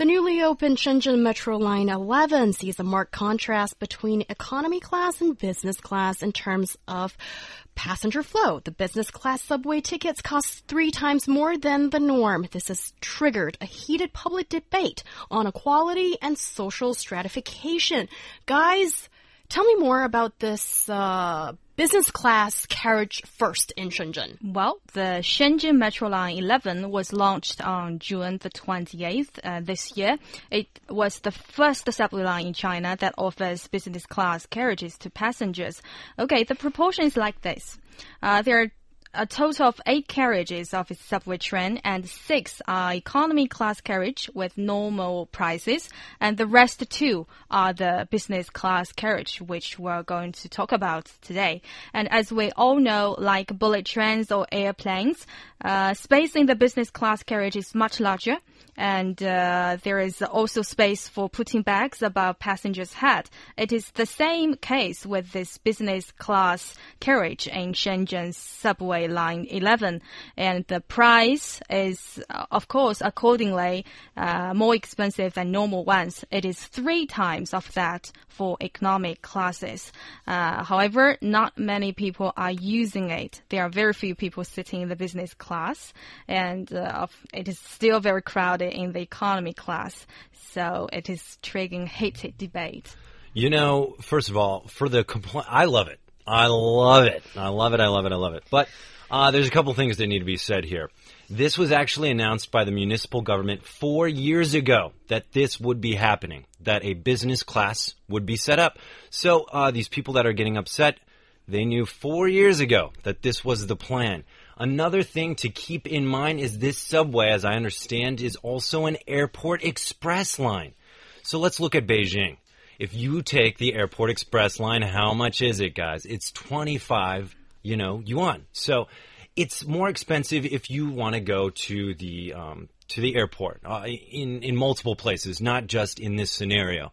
The newly opened Shenzhen Metro Line 11 sees a marked contrast between economy class and business class in terms of passenger flow. The business class subway tickets cost three times more than the norm. This has triggered a heated public debate on equality and social stratification. Guys, tell me more about this uh, business class carriage first in Shenzhen? Well, the Shenzhen Metro Line 11 was launched on June the 28th uh, this year. It was the first subway line in China that offers business class carriages to passengers. Okay, the proportion is like this. Uh, there are a total of eight carriages of its subway train and six are economy class carriage with normal prices and the rest two are the business class carriage which we're going to talk about today. And as we all know, like bullet trains or airplanes, uh, space in the business class carriage is much larger and uh, there is also space for putting bags above passengers' head. It is the same case with this business class carriage in Shenzhen's subway line 11, and the price is, uh, of course, accordingly uh, more expensive than normal ones. It is three times of that for economic classes. Uh, however, not many people are using it. There are very few people sitting in the business class, and uh, it is still very crowded in the economy class. So it is triggering heated debate. You know, first of all, for the complaint, I love it. I love it. I love it. I love it. I love it. But uh, there's a couple things that need to be said here. This was actually announced by the municipal government four years ago that this would be happening, that a business class would be set up. So uh, these people that are getting upset, they knew four years ago that this was the plan. Another thing to keep in mind is this subway, as I understand, is also an airport express line. So let's look at Beijing. If you take the airport express line, how much is it, guys? It's 25, you know, yuan. So it's more expensive if you want to go to the um, to the airport uh, in in multiple places, not just in this scenario.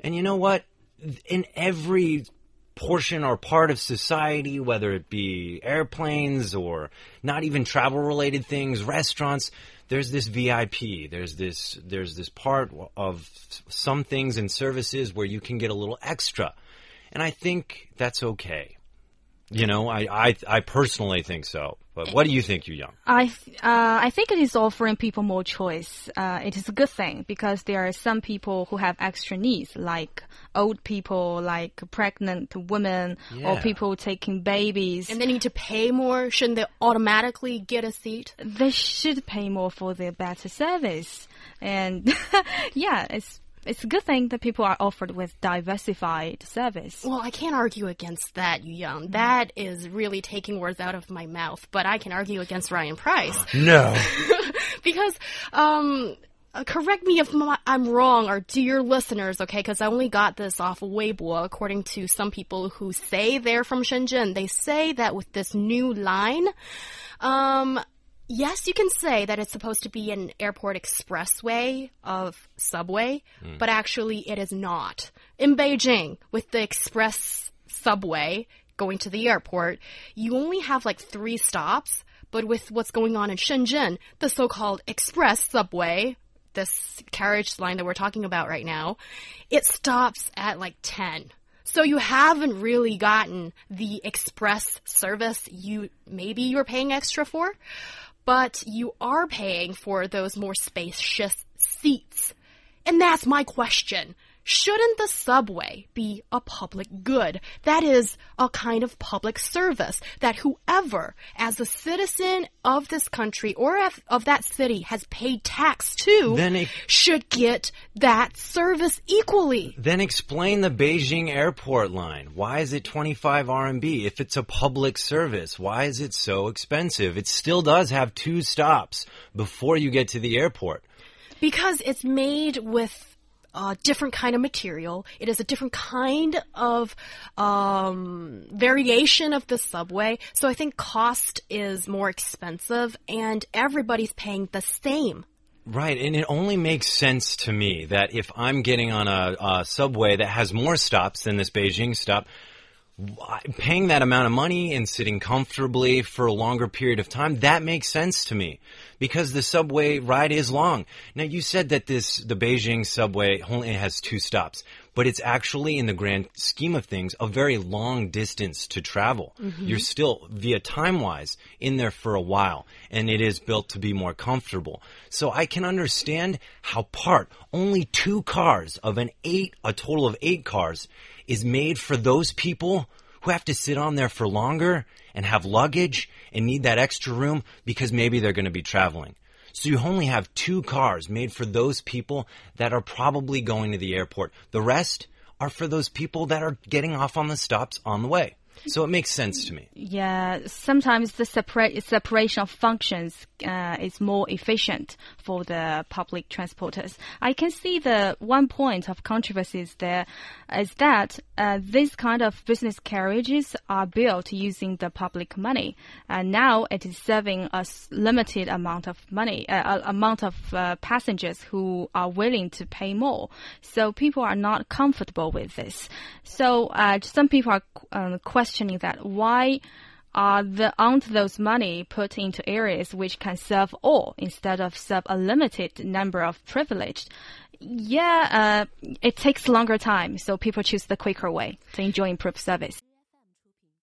And you know what? In every portion or part of society, whether it be airplanes or not even travel related things, restaurants, there's this VIP. There's this there's this part of some things and services where you can get a little extra. And I think that's okay. You know, I, I, I personally think so. But what do you think, Yu Young? I, uh, I think it is offering people more choice. Uh, it is a good thing because there are some people who have extra needs, like old people, like pregnant women, Yeah. or people taking babies. And they need to pay more? Shouldn't they automatically get a seat? they should pay more for their better service. And yeah, it's it's a good thing that people are offered with diversified service. Well, I can't argue against that, Yu Yang. That is really taking words out of my mouth. But I can argue against Ryan Price No. because, um, uh, correct me if I'm wrong, or dear listeners, okay? Because I only got this off Weibo, according to some people who say they're from Shenzhen. They say that with this new line, um, yes, you can say that it's supposed to be an airport expressway of subway, hmm. but actually it is not. In Beijing, with the express subway going to the airport, you only have like three stops. But with what's going on in Shenzhen, the so-called express subway, this carriage line that we're talking about right now, it stops at like 10. So you haven't really gotten the express service you maybe you're paying extra for, but you are paying for those more spacious seats. And that's my question. Shouldn't the subway be a public good? That is a kind of public service that whoever, as a citizen of this country or of, of that city, has paid tax to, Then it- should get that service equally. Then explain the Beijing airport line. Why is it 25 RMB? If it's a public service, why is it so expensive? It still does have two stops before you get to the airport. Because it's made with a different kind of material. It is a different kind of um, variation of the subway. So I think cost is more expensive, and everybody's paying the same. Right, and it only makes sense to me that if I'm getting on a, a subway that has more stops than this Beijing stop, paying that amount of money and sitting comfortably for a longer period of time, that makes sense to me because the subway ride is long. Now you said that this, the Beijing subway only has two stops, but it's actually in the grand scheme of things a very long distance to travel. Mm-hmm. You're still via time wise in there for a while and it is built to be more comfortable. So I can understand how part only two cars of an eight, a total of eight cars is made for those people who have to sit on there for longer and have luggage and need that extra room because maybe they're going to be traveling. So you only have two cars made for those people that are probably going to the airport. The rest are for those people that are getting off on the stops on the way. So it makes sense to me. Yeah, sometimes the separa separation of functions uh, is more efficient for the public transporters. I can see the one point of controversies there is that uh, these kind of business carriages are built using the public money, and now it is serving a limited amount of money, uh, amount of uh, passengers who are willing to pay more. So people are not comfortable with this. So uh, some people are um, questioning questioning that why are the aren't those money put into areas which can serve all instead of serve a limited number of privileged? Yeah, uh, it takes longer time, so people choose the quicker way to enjoy improved service.